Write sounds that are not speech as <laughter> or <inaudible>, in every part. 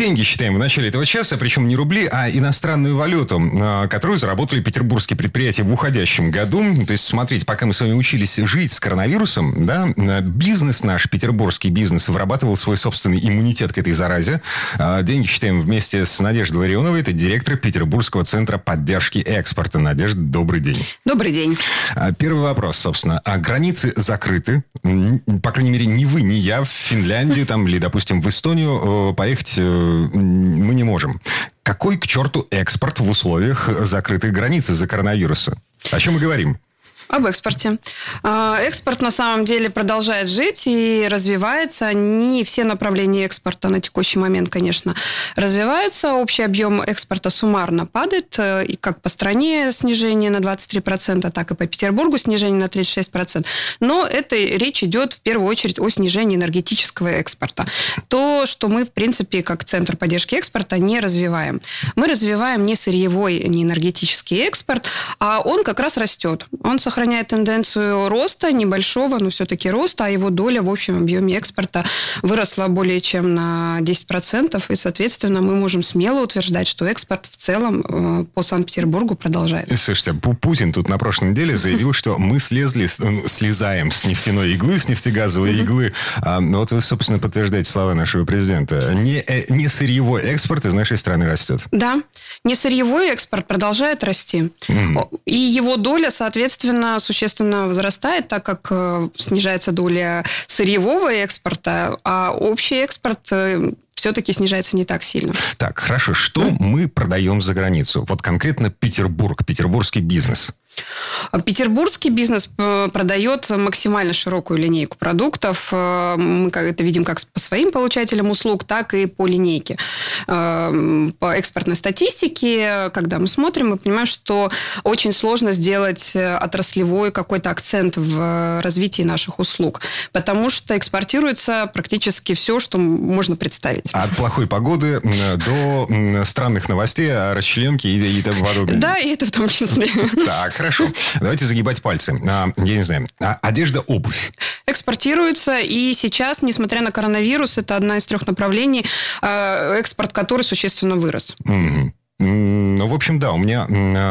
Деньги считаем в начале этого часа, причем не рубли, а иностранную валюту, а, которую заработали петербургские предприятия в уходящем году. То есть, смотрите, пока мы с вами учились жить с коронавирусом, да, бизнес наш, петербургский бизнес, вырабатывал свой собственный иммунитет к этой заразе. А, деньги считаем вместе с Надеждой Ларионовой, это директор Петербургского центра поддержки экспорта. Надежда, добрый день. Добрый день. А, первый вопрос, собственно. А границы закрыты. По крайней мере, ни вы, ни я в Финляндию там, или, допустим, в Эстонию поехать э, мы не можем. Какой к черту экспорт в условиях закрытой границы за коронавируса? О чем мы говорим? Об экспорте. А, экспорт на самом деле продолжает жить и развивается. Не все направления экспорта на текущий момент, конечно, развиваются. Общий объем экспорта суммарно падает. Э, и как по стране снижение на 23%, так и по Петербургу снижение на 36%. Но это речь идет в первую очередь о снижении энергетического экспорта. То, что мы, в принципе, как Центр поддержки экспорта не развиваем. Мы развиваем не сырьевой, не энергетический экспорт, а он как раз растет. Он сохраняется сохраняет тенденцию роста, небольшого, но все-таки роста, а его доля в общем объеме экспорта выросла более чем на 10%, и, соответственно, мы можем смело утверждать, что экспорт в целом э, по Санкт-Петербургу продолжается. Слушайте, Путин тут на прошлой неделе заявил, что мы слезли, ну, слезаем с нефтяной иглы, с нефтегазовой иглы. А, ну, вот вы, собственно, подтверждаете слова нашего президента. Не, э, не сырьевой экспорт из нашей страны растет. Да, не сырьевой экспорт продолжает расти. Mm. И его доля, соответственно, существенно возрастает, так как э, снижается доля сырьевого экспорта, а общий экспорт э, все-таки снижается не так сильно. Так, хорошо. Что mm. мы продаем за границу? Вот конкретно Петербург, петербургский бизнес. Петербургский бизнес э, продает максимально широкую линейку продуктов. Э, мы это видим как по своим получателям услуг, так и по линейке. Э, по экспортной статистике, когда мы смотрим, мы понимаем, что очень сложно сделать отраслевой какой-то акцент в развитии наших услуг, потому что экспортируется практически все, что можно представить. От плохой погоды до странных новостей о расчленке и, и тому подобное. Да, и это в том числе. Так, Хорошо. Давайте загибать пальцы. А, я не знаю. А, одежда, обувь. Экспортируется. И сейчас, несмотря на коронавирус, это одна из трех направлений, а, экспорт который существенно вырос. Угу. Ну, в общем, да, у меня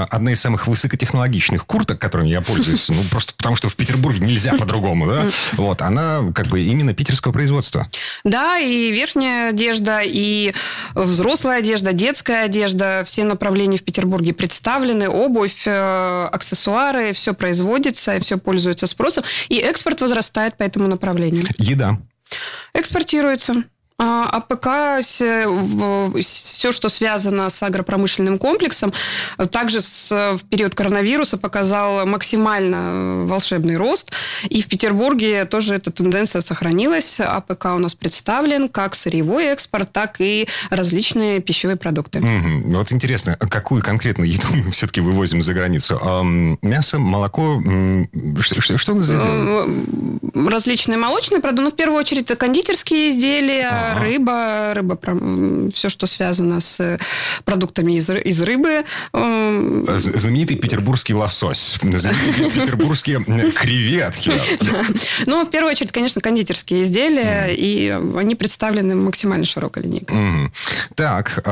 одна из самых высокотехнологичных курток, которыми я пользуюсь, <laughs> ну, просто потому что в Петербурге нельзя по-другому, да, <laughs> вот, она как бы именно питерского производства. Да, и верхняя одежда, и взрослая одежда, детская одежда, все направления в Петербурге представлены, обувь, э, аксессуары, все производится, и все пользуется спросом, и экспорт возрастает по этому направлению. Еда. Экспортируется. А АПК, все, что связано с агропромышленным комплексом, также с, в период коронавируса показал максимально волшебный рост. И в Петербурге тоже эта тенденция сохранилась. АПК у нас представлен как сырьевой экспорт, так и различные пищевые продукты. Угу. Вот интересно, какую конкретно еду <laughs> мы все-таки вывозим за границу? Мясо, молоко, что, что нас здесь Различные молочные продукты. Ну, в первую очередь, это кондитерские изделия, ага. рыба, рыба, все, что связано с продуктами из, из рыбы. Эм, знаменитый петербургский лосось, знаменитые <laughs> петербургские креветки. Ну, в первую очередь, конечно, кондитерские изделия, и они представлены максимально широкой линейкой. Так,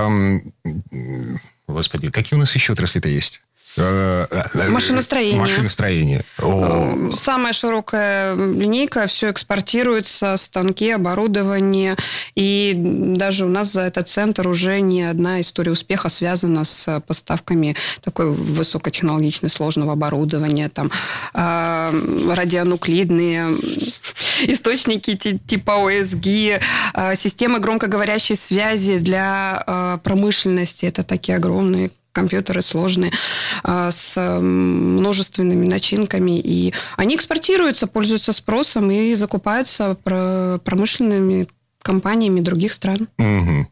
господи, какие у нас еще отрасли-то есть? Э, э, машиностроение. Машиностроение. О. Самая широкая линейка, все экспортируется, станки, оборудование. И даже у нас за этот центр уже не одна история успеха связана с поставками такой высокотехнологичной сложного оборудования, там э, радионуклидные источники типа ОСГ, системы громкоговорящей связи для промышленности. Это такие огромные компьютеры сложные, а, с множественными начинками. И они экспортируются, пользуются спросом и закупаются промышленными компаниями других стран. Угу.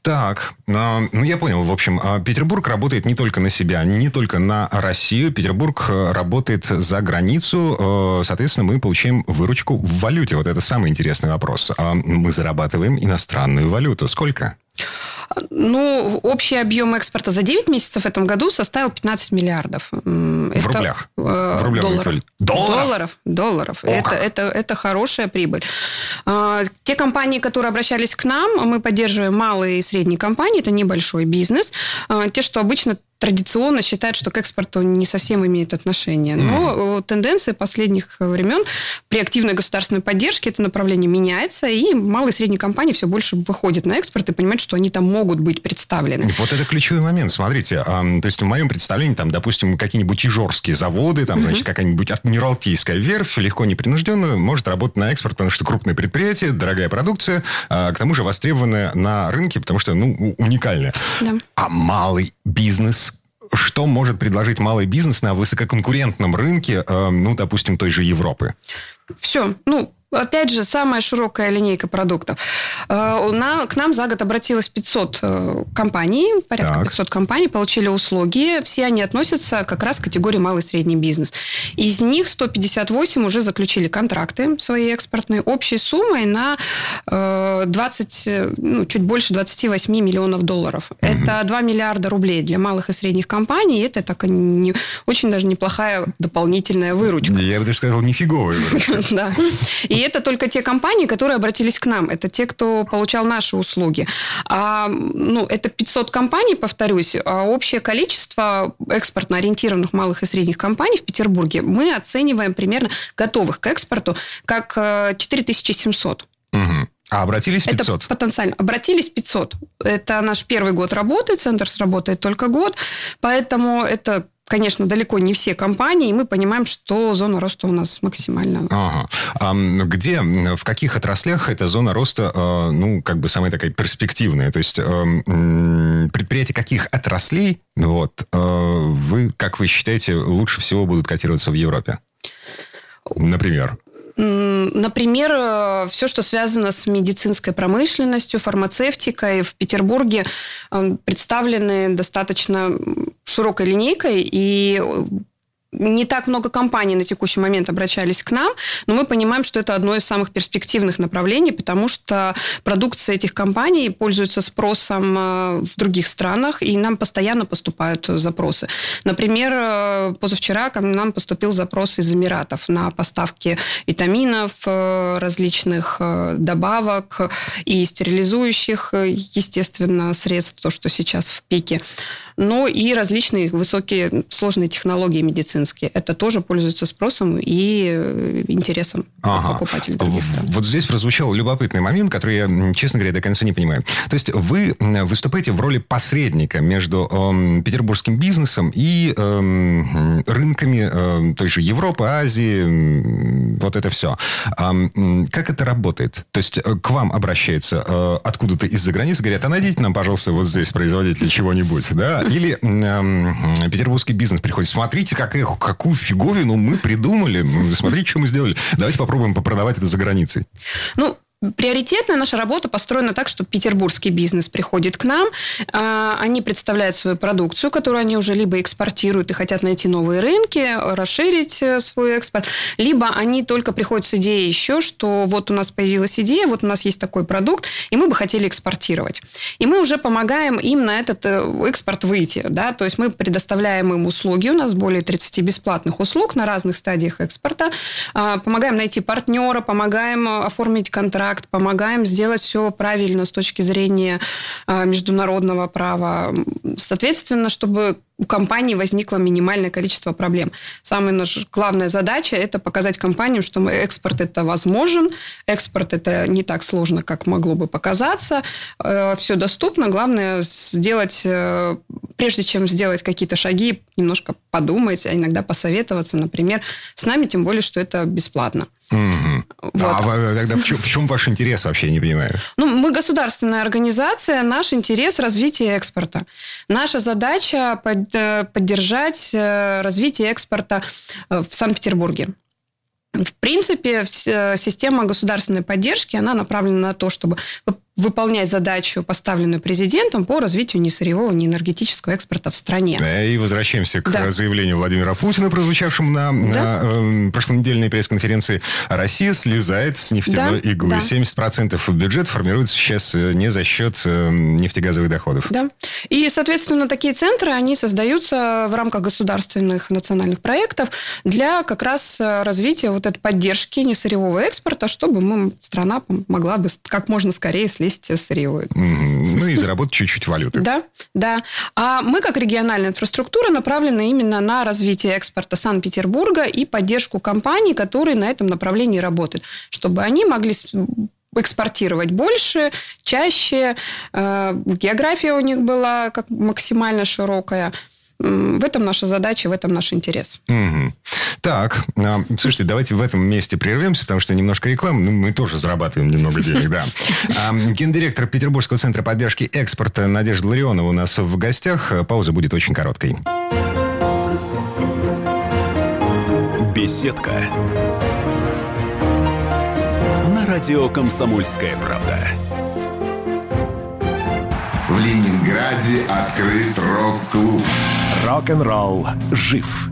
Так, ну я понял. В общем, а, Петербург работает не только на себя, не только на Россию. Петербург э, работает за границу. Э, соответственно, мы получаем выручку в валюте. Вот это самый интересный вопрос. А мы зарабатываем иностранную валюту. Сколько? Ну, общий объем экспорта за 9 месяцев в этом году составил 15 миллиардов. В Это, рублях? Э, в рублях долларов. Долларов? Долларов. долларов. это, это, это хорошая прибыль. Э, те компании, которые обращались к нам, мы поддерживаем малые и средние компании, это небольшой бизнес. Э, те, что обычно традиционно считают, что к экспорту не совсем имеет отношение. Но mm. тенденция последних времен при активной государственной поддержке это направление меняется, и малые и средние компании все больше выходят на экспорт и понимают, что они там могут быть представлены. Вот это ключевой момент. Смотрите, а, то есть в моем представлении, там, допустим, какие-нибудь ижорские заводы, там, mm-hmm. значит, какая-нибудь адмиралтейская верфь легко непринужденно может работать на экспорт, потому что крупное предприятие, дорогая продукция, а, к тому же востребованная на рынке, потому что, ну, уникальная. Да. А малый бизнес что может предложить малый бизнес на высококонкурентном рынке, э, ну, допустим, той же Европы? Все. Ну, Опять же, самая широкая линейка продуктов. Э, к нам за год обратилось 500 э, компаний, порядка так. 500 компаний, получили услуги. Все они относятся как раз к категории малый и средний бизнес. Из них 158 уже заключили контракты свои экспортные общей суммой на 20, э, ну, чуть больше 28 миллионов долларов. Угу. Это 2 миллиарда рублей для малых и средних компаний. Это так не, очень даже неплохая дополнительная выручка. Я бы даже сказал, нифиговая <laughs> выручка. Да. И это только те компании, которые обратились к нам. Это те, кто получал наши услуги. А, ну, это 500 компаний, повторюсь. А общее количество экспортно ориентированных малых и средних компаний в Петербурге мы оцениваем примерно готовых к экспорту как 4700. Угу. А обратились 500? Это потенциально. Обратились 500. Это наш первый год работы, центр сработает только год, поэтому это конечно, далеко не все компании, и мы понимаем, что зона роста у нас максимально. Ага. А где, в каких отраслях эта зона роста, э, ну, как бы самая такая перспективная? То есть э, предприятия каких отраслей, вот, э, вы, как вы считаете, лучше всего будут котироваться в Европе? Например? Например, э, все, что связано с медицинской промышленностью, фармацевтикой. В Петербурге э, представлены достаточно широкой линейкой, и не так много компаний на текущий момент обращались к нам, но мы понимаем, что это одно из самых перспективных направлений, потому что продукция этих компаний пользуется спросом э, в других странах, и нам постоянно поступают запросы. Например, э, позавчера к нам поступил запрос из Эмиратов на поставки витаминов, э, различных добавок и стерилизующих, естественно, средств, то, что сейчас в пике но и различные высокие сложные технологии медицинские. Это тоже пользуется спросом и э, интересом ага. покупателей других стран. Вот здесь прозвучал любопытный момент, который я, честно говоря, до конца не понимаю. То есть вы выступаете в роли посредника между э, петербургским бизнесом и э, рынками э, той же Европы, Азии, вот это все. А, как это работает? То есть э, к вам обращается э, откуда-то из-за границы, говорят, а найдите нам, пожалуйста, вот здесь производитель чего-нибудь, да? Или петербургский бизнес приходит. Смотрите, как, какую фиговину мы придумали. Смотрите, что мы сделали. Давайте попробуем попродавать это за границей. Ну, Приоритетная наша работа построена так, что петербургский бизнес приходит к нам, а, они представляют свою продукцию, которую они уже либо экспортируют и хотят найти новые рынки, расширить э, свой экспорт, либо они только приходят с идеей еще, что вот у нас появилась идея, вот у нас есть такой продукт, и мы бы хотели экспортировать. И мы уже помогаем им на этот э, экспорт выйти. Да? То есть мы предоставляем им услуги, у нас более 30 бесплатных услуг на разных стадиях экспорта, а, помогаем найти партнера, помогаем э, оформить контракт, контракт, помогаем сделать все правильно с точки зрения а, международного права. Соответственно, чтобы у компании возникло минимальное количество проблем. Самая наша главная задача – это показать компаниям, что экспорт это возможен, экспорт это не так сложно, как могло бы показаться, э, все доступно. Главное сделать, э, прежде чем сделать какие-то шаги, немножко подумать, а иногда посоветоваться, например, с нами, тем более, что это бесплатно. Mm-hmm. Вот. А тогда в чем, в чем ваш интерес вообще, я не понимаю? Ну, мы государственная организация, наш интерес – развитие экспорта. Наша задача Э, поддержать э, развитие экспорта э, в Санкт-Петербурге. В принципе, система государственной поддержки, она направлена на то, чтобы выполнять задачу, поставленную президентом по развитию несырьевого, неэнергетического экспорта в стране. И возвращаемся к да. заявлению Владимира Путина, прозвучавшему на, да. на э, прошлонедельной пресс-конференции. Россия слезает с нефтяной да. иглы. Да. 70% бюджета формируется сейчас э, не за счет э, нефтегазовых доходов. Да. И, соответственно, такие центры, они создаются в рамках государственных национальных проектов для как раз э, развития вот этой поддержки несырьевого экспорта, чтобы мы, страна могла бы как можно скорее слезть с сырьевой. Ну и заработать чуть-чуть валюты. Да, да. А мы, как региональная инфраструктура, направлены именно на развитие экспорта Санкт-Петербурга и поддержку компаний, которые на этом направлении работают, чтобы они могли экспортировать больше, чаще. Э, география у них была как максимально широкая. В этом наша задача, в этом наш интерес. Угу. Так, а, слушайте, давайте в этом месте прервемся, потому что немножко рекламы, ну, мы тоже зарабатываем немного денег, да. <laughs> А, гендиректор Петербургского центра поддержки экспорта Надежда Ларионова у нас в гостях. Пауза будет очень короткой. Беседка. На радио «Комсомольская правда». В Ленинграде открыт рок-клуб. Рок-н-ролл жив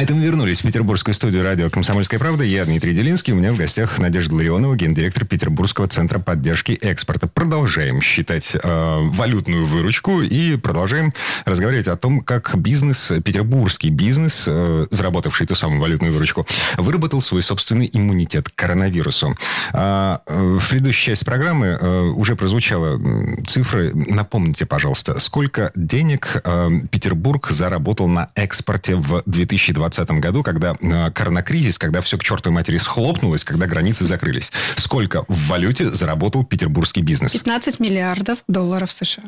А это мы вернулись в петербургскую студию радио «Комсомольская правда». Я Дмитрий Делинский. У меня в гостях Надежда Ларионова, гендиректор Петербургского центра поддержки экспорта. Продолжаем считать э, валютную выручку и продолжаем разговаривать о том, как бизнес, петербургский бизнес, э, заработавший ту самую валютную выручку, выработал свой собственный иммунитет к коронавирусу. А, э, в предыдущей части программы э, уже прозвучала цифра. Напомните, пожалуйста, сколько денег э, Петербург заработал на экспорте в 2020 2020 году, когда э, коронакризис, когда все к чертовой матери схлопнулось, когда границы закрылись. Сколько в валюте заработал петербургский бизнес? 15 миллиардов долларов США.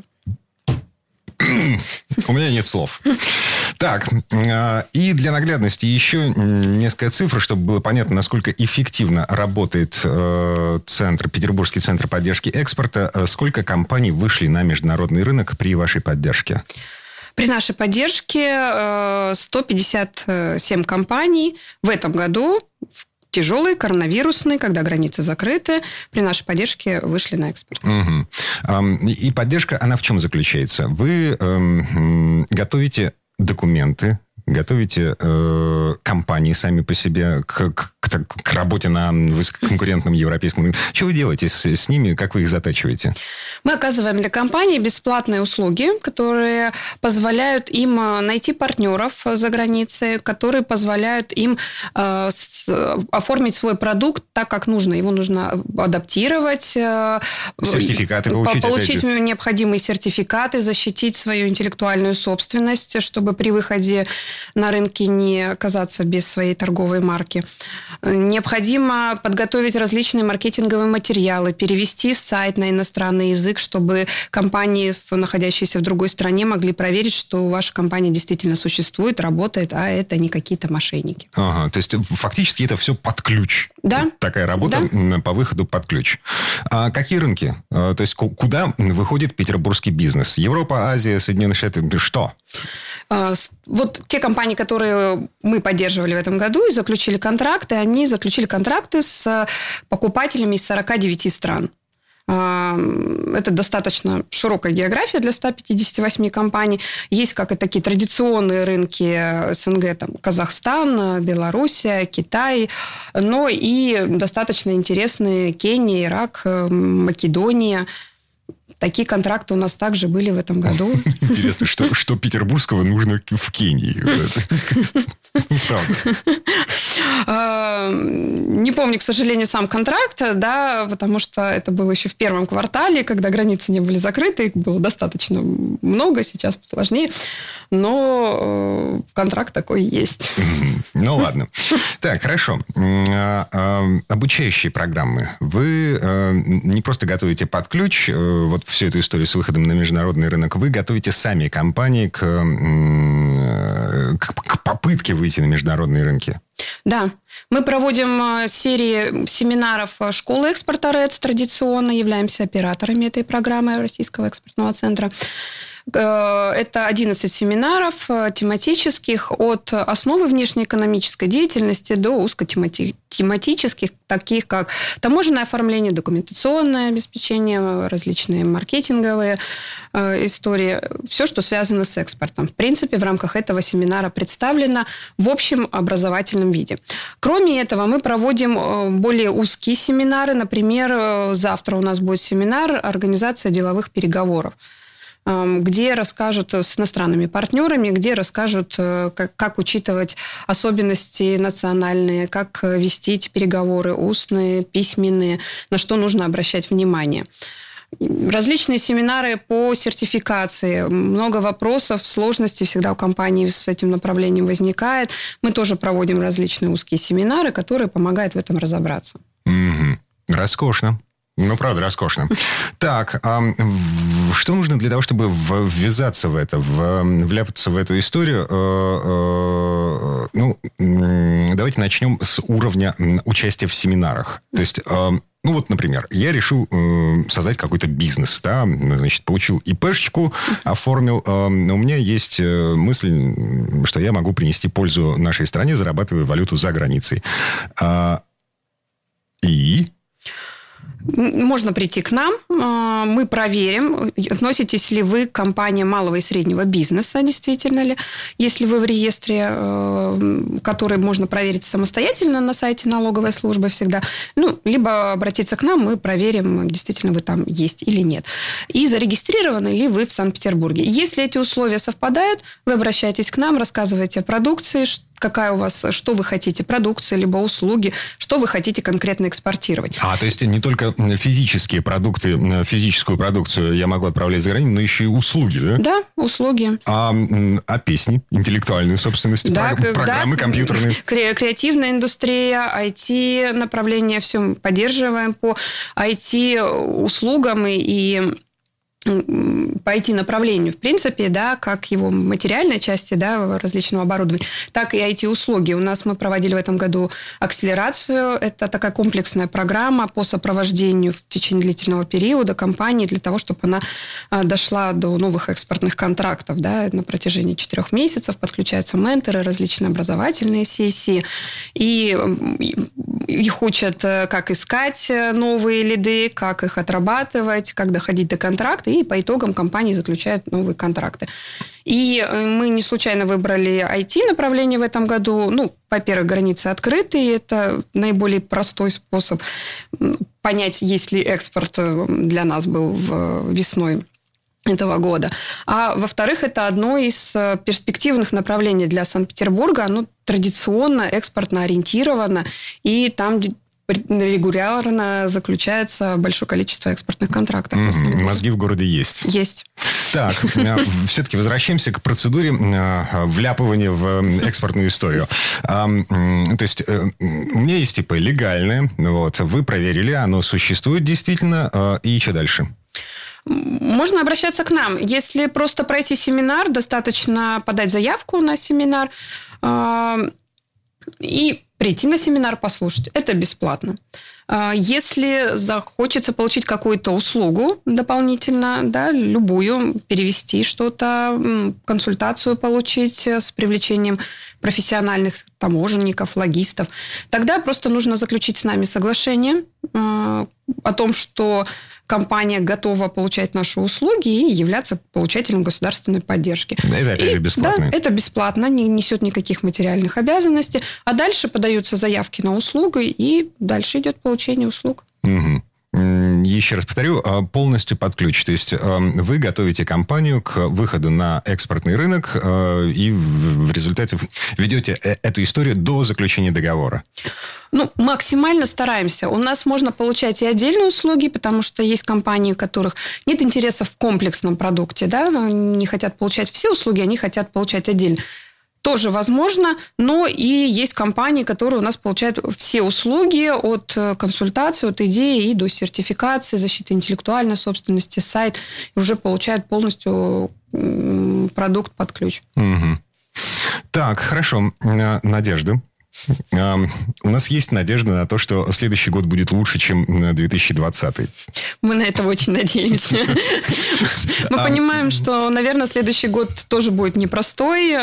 У меня нет слов. Так, э, и для наглядности еще несколько цифр, чтобы было понятно, насколько эффективно работает э, центр, Петербургский центр поддержки экспорта. Сколько компаний вышли на международный рынок при вашей поддержке? При нашей поддержке 157 э, компаний в этом году тяжелые, коронавирусные, когда границы закрыты, при нашей поддержке вышли на экспорт. Угу. И поддержка, она в чем заключается? Вы эм, готовите документы, готовите э, компании сами по себе к, к, к, к работе на высококонкурентном европейском рынке. Что вы делаете с, с ними? Как вы их затачиваете? Мы оказываем для компаний бесплатные услуги, которые позволяют им э, найти партнеров за границей, которые позволяют им э, с, оформить свой продукт так, как нужно. Его нужно адаптировать. Э, сертификаты получить. Получить необходимые сертификаты, защитить свою интеллектуальную собственность, чтобы при выходе на рынке не оказаться без своей торговой марки. Необходимо подготовить различные маркетинговые материалы, перевести сайт на иностранный язык, чтобы компании, находящиеся в другой стране, могли проверить, что ваша компания действительно существует, работает, а это не какие-то мошенники. Ага, то есть фактически это все под ключ. Да. Такая работа да. по выходу под ключ. А какие рынки? А, то есть куда выходит петербургский бизнес? Европа, Азия, Соединенные Штаты? Что? А, вот те компании, которые мы поддерживали в этом году и заключили контракты, они заключили контракты с покупателями из 49 стран. А, это достаточно широкая география для 158 компаний. Есть как и такие традиционные рынки СНГ, там Казахстан, Белоруссия, Китай, но и достаточно интересные Кения, Ирак, Македония – такие контракты у нас также были в этом году. <laughs> Интересно, что, что петербургского нужно в Кении? <laughs> Правда. А, Не помню, к сожалению, сам контракт, да, потому что это было еще в первом квартале, когда границы не были закрыты, их было достаточно много, сейчас сложнее, но э, контракт такой есть. Ну, ладно. Так, хорошо. А, Обучающие программы. Вы э, не просто готовите под ключ э, вот всю эту историю с выходом на международный рынок, вы готовите сами компании к, к, к попытке выйти на международные рынки. Да, мы проводим э, серии семинаров э, школы экспорта РЭЦ, традиционно являемся операторами этой программы Российского экспортного центра. Э, Это 11 семинаров э, тематических от основы внешнеэкономической деятельности до узкотематических, таких как таможенное оформление, документационное обеспечение, различные маркетинговые э, истории, все, что связано с экспортом. В принципе, в рамках этого семинара представлено в общем образовательном виде. Кроме этого, мы проводим более узкие семинары. Например, завтра у нас будет семинар «Организация деловых переговоров» где расскажут с иностранными партнерами, где расскажут, э, как, как учитывать особенности национальные, как э, вести эти переговоры, устные, письменные, на что нужно обращать внимание. Различные семинары по сертификации. Много вопросов, сложностей всегда у компании с этим направлением возникает. Мы тоже проводим различные узкие семинары, которые помогают в этом разобраться. Мгм. Роскошно. Ну, правда, роскошно. Так, а что нужно для того, чтобы ввязаться в это, вляпаться в эту историю? Э, э, Ну, давайте начнем с уровня участия в семинарах. То есть, э, ну вот, например, я решил э, создать какой-то бизнес, да, значит, получил ИПшечку, оформил. Э, У меня есть э, мысль, что я могу принести пользу нашей стране, зарабатывая валюту за границей. А, И... Можно прийти к нам, а, мы проверим, относитесь ли вы к компаниям малого и среднего бизнеса, действительно ли, если вы в реестре, э, который можно проверить самостоятельно на сайте налоговой службы всегда, ну, либо обратиться к нам, мы проверим, действительно вы там есть или нет. И зарегистрированы ли вы в Санкт-Петербурге. Если эти условия совпадают, вы обращаетесь к нам, рассказываете о продукции, ш- какая у вас, что вы хотите, продукция, либо услуги, что вы хотите конкретно экспортировать. А, то есть не только физические продукты, э, физическую продукцию я могу отправлять за границу, но еще и услуги, да? Да, услуги. А, а песни, интеллектуальную собственность, Да, про- программы да, компьютерные. <laughs> кре- Креативная индустрия, IT направление, все поддерживаем по IT-услугам и, и м, по IT-направлению, в принципе, да, как его материальной части, да, различного оборудования, так и IT-услуги. У нас мы проводили в этом году акселерацию. Это такая комплексная программа по сопровождению в течение длительного периода компании для того, чтобы она а, дошла до новых экспортных контрактов, да, на протяжении четырех месяцев подключаются менторы, различные образовательные сессии, и- их учат, э, как искать э, новые лиды, как их отрабатывать, как доходить до контракта, и по итогам компании заключают новые контракты. И э, мы не случайно выбрали IT-направление в этом году. Ну, во-первых, границы открыты, и это наиболее простой способ понять, есть ли экспорт для нас был весной этого года. А во-вторых, это одно из перспективных направлений для Санкт-Петербурга. Оно традиционно экспортно ориентировано, и там регулярно заключается большое количество экспортных контрактов. деле. Мозги в городе есть. Есть. Так, все-таки возвращаемся к процедуре э, вляпывания в э, экспортную историю. А, То есть, э, у меня есть ИП легальное, вот, вы проверили, оно существует действительно, э, и что дальше? Можно обращаться к нам. Если просто пройти семинар, достаточно подать заявку на семинар а, и прийти на семинар послушать. Это бесплатно. А, Если захочется получить какую-то услугу дополнительно, да, любую, перевести что-то, консультацию получить э, с привлечением профессиональных таможенников, логистов, тогда просто нужно заключить с нами соглашение э, о том, что компания готова получать наши услуги и являться получателем государственной поддержки. Это, опять же, И, бесплатно. Да, это бесплатно, не несет никаких материальных обязанностей. А дальше подаются заявки на услугу, и дальше идет получение услуг. Мгм. Еще раз повторю, а, полностью под ключ. То есть а, вы готовите компанию к выходу на экспортный рынок а, и в результате ведете э- эту историю до заключения договора. Ну, максимально стараемся. У нас можно получать и отдельные услуги, потому что есть компании, у которых нет интереса в комплексном продукте, да, не хотят получать все услуги, они хотят получать отдельно. Тоже возможно, но и есть компании, которые у нас получают все услуги от э, консультации, от идеи и до сертификации, защиты интеллектуальной собственности, сайт, и уже получают полностью продукт под ключ. Мгм. Так, хорошо. А, Надежда. <laughs> У нас есть надежда на то, что следующий год будет лучше, чем м, 2020. Мы на это очень надеемся. <laughs> Мы А- понимаем, что, наверное, следующий год тоже будет непростой.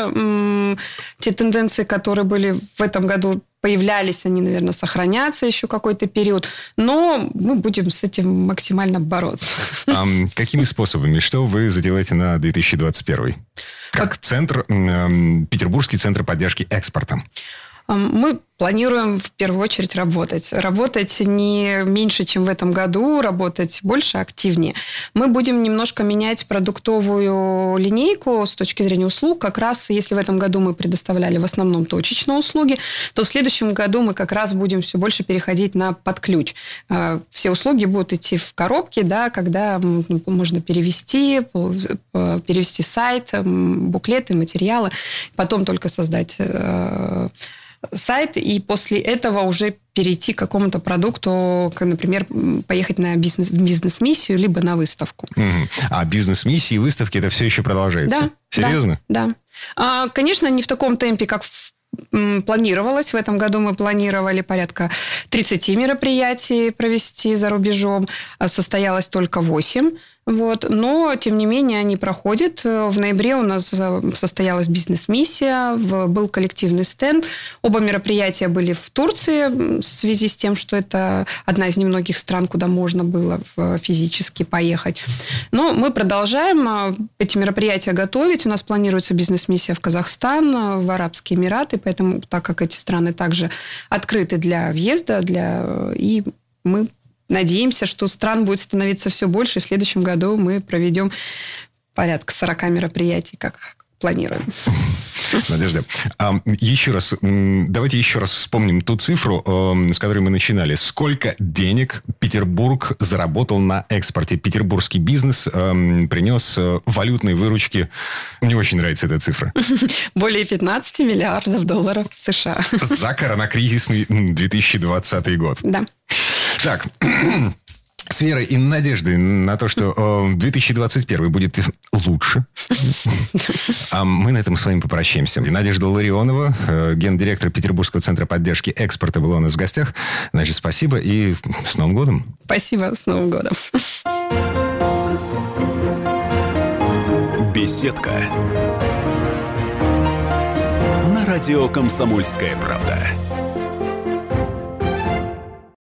Те тенденции, которые были в этом году появлялись, они, наверное, сохранятся еще какой-то период. Но мы будем с этим максимально бороться. <laughs> Какими способами? Что вы задеваете на 2021? Как центр, м, Петербургский центр поддержки экспорта. Мы планируем в первую очередь работать. Работать не меньше, чем в этом году, работать больше, активнее. Мы будем немножко менять продуктовую линейку с точки зрения услуг. Как раз, если в этом году мы предоставляли в основном точечные услуги, то в следующем году мы как раз будем все больше переходить на подключ. Э, Все услуги будут идти в коробке, да, когда можно перевести, э, перевести сайт, буклеты, материалы, потом только создать э, сайт, и после этого уже перейти к какому-то продукту, например, поехать на бизнес, бизнес-миссию, либо на выставку. Мгм. А бизнес-миссии и выставки это все еще продолжается? Да. Серьезно? Да. да. А, конечно, не в таком темпе, как в- планировалось. В этом году мы планировали порядка 30 мероприятий провести за рубежом. А Состоялось только 8. Вот. Но, тем не менее, они проходят. В ноябре у нас э, состоялась бизнес-миссия, был коллективный стенд. Оба мероприятия были в Турции в связи с тем, что это одна из немногих стран, куда можно было э, физически поехать. Но мы продолжаем э, эти мероприятия готовить. У нас планируется бизнес-миссия в Казахстан, в Арабские Эмираты, поэтому, так как эти страны также открыты для въезда, для... и мы надеемся, что стран будет становиться все больше, и в следующем году мы проведем порядка 40 мероприятий, как планируем. Надежда, а, еще раз, давайте еще раз вспомним ту цифру, эм, с которой мы начинали. Сколько денег Петербург заработал на экспорте? Петербургский бизнес эм, принес э, валютной выручки. Мне очень нравится эта цифра. <laughs> Более 15 миллиардов долларов США. За коронакризисный м, 2020 год. Да. Так, <clears throat> с верой и надеждой на то, что э, 2021 будет лучше. <laughs> А мы на этом с вами попрощаемся. Надежда Ларионова, э, гендиректор Петербургского центра поддержки экспорта, была у нас в гостях. Значит, спасибо и с Новым годом. Спасибо. С Новым годом. Беседка. На радио «Комсомольская правда».